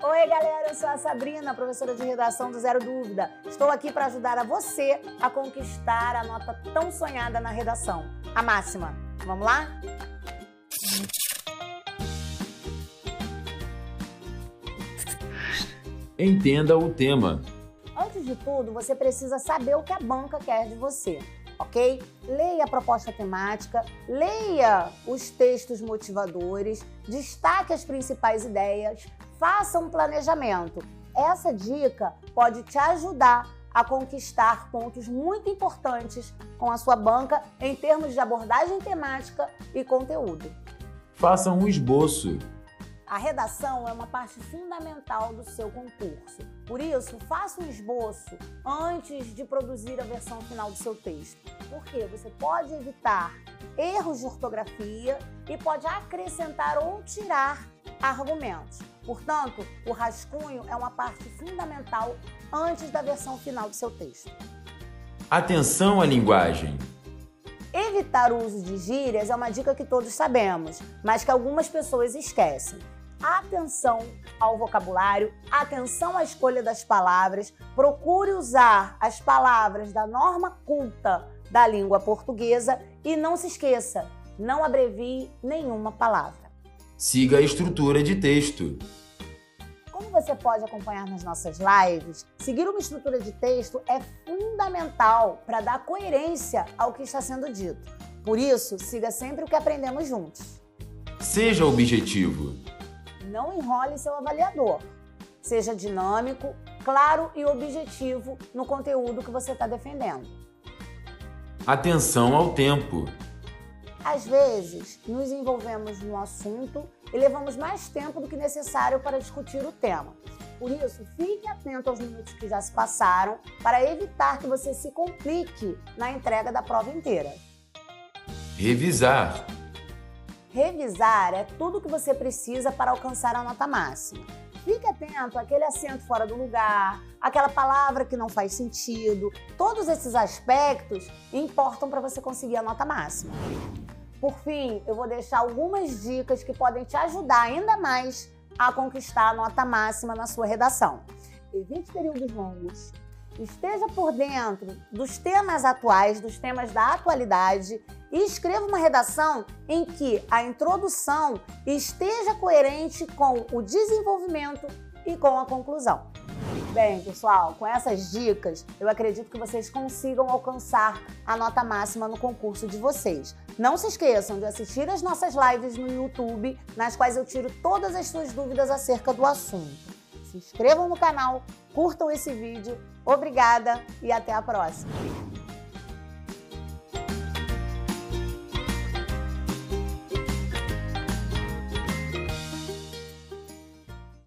Oi, galera, eu sou a Sabrina, professora de redação do Zero Dúvida. Estou aqui para ajudar a você a conquistar a nota tão sonhada na redação, a máxima. Vamos lá? Entenda o tema. Antes de tudo, você precisa saber o que a banca quer de você ok? Leia a proposta temática, leia os textos motivadores, destaque as principais ideias, faça um planejamento. Essa dica pode te ajudar a conquistar pontos muito importantes com a sua banca em termos de abordagem temática e conteúdo. Faça um esboço a redação é uma parte fundamental do seu concurso. Por isso, faça um esboço antes de produzir a versão final do seu texto. Porque você pode evitar erros de ortografia e pode acrescentar ou tirar argumentos. Portanto, o rascunho é uma parte fundamental antes da versão final do seu texto. Atenção à linguagem. Evitar o uso de gírias é uma dica que todos sabemos, mas que algumas pessoas esquecem atenção ao vocabulário, atenção à escolha das palavras, procure usar as palavras da norma culta da língua portuguesa e não se esqueça, não abrevie nenhuma palavra. Siga a estrutura de texto. Como você pode acompanhar nas nossas lives, seguir uma estrutura de texto é fundamental para dar coerência ao que está sendo dito. Por isso, siga sempre o que aprendemos juntos. Seja objetivo não enrole seu avaliador. Seja dinâmico, claro e objetivo no conteúdo que você está defendendo. Atenção ao tempo. Às vezes, nos envolvemos no assunto e levamos mais tempo do que necessário para discutir o tema. Por isso, fique atento aos minutos que já se passaram para evitar que você se complique na entrega da prova inteira. Revisar. Revisar é tudo o que você precisa para alcançar a nota máxima. Fique atento àquele acento fora do lugar, aquela palavra que não faz sentido. Todos esses aspectos importam para você conseguir a nota máxima. Por fim, eu vou deixar algumas dicas que podem te ajudar ainda mais a conquistar a nota máxima na sua redação. Evite períodos longos, esteja por dentro dos temas atuais, dos temas da atualidade e escreva uma redação em que a introdução esteja coerente com o desenvolvimento e com a conclusão. Bem, pessoal, com essas dicas, eu acredito que vocês consigam alcançar a nota máxima no concurso de vocês. Não se esqueçam de assistir as nossas lives no YouTube, nas quais eu tiro todas as suas dúvidas acerca do assunto. Se inscrevam no canal, curtam esse vídeo. Obrigada e até a próxima!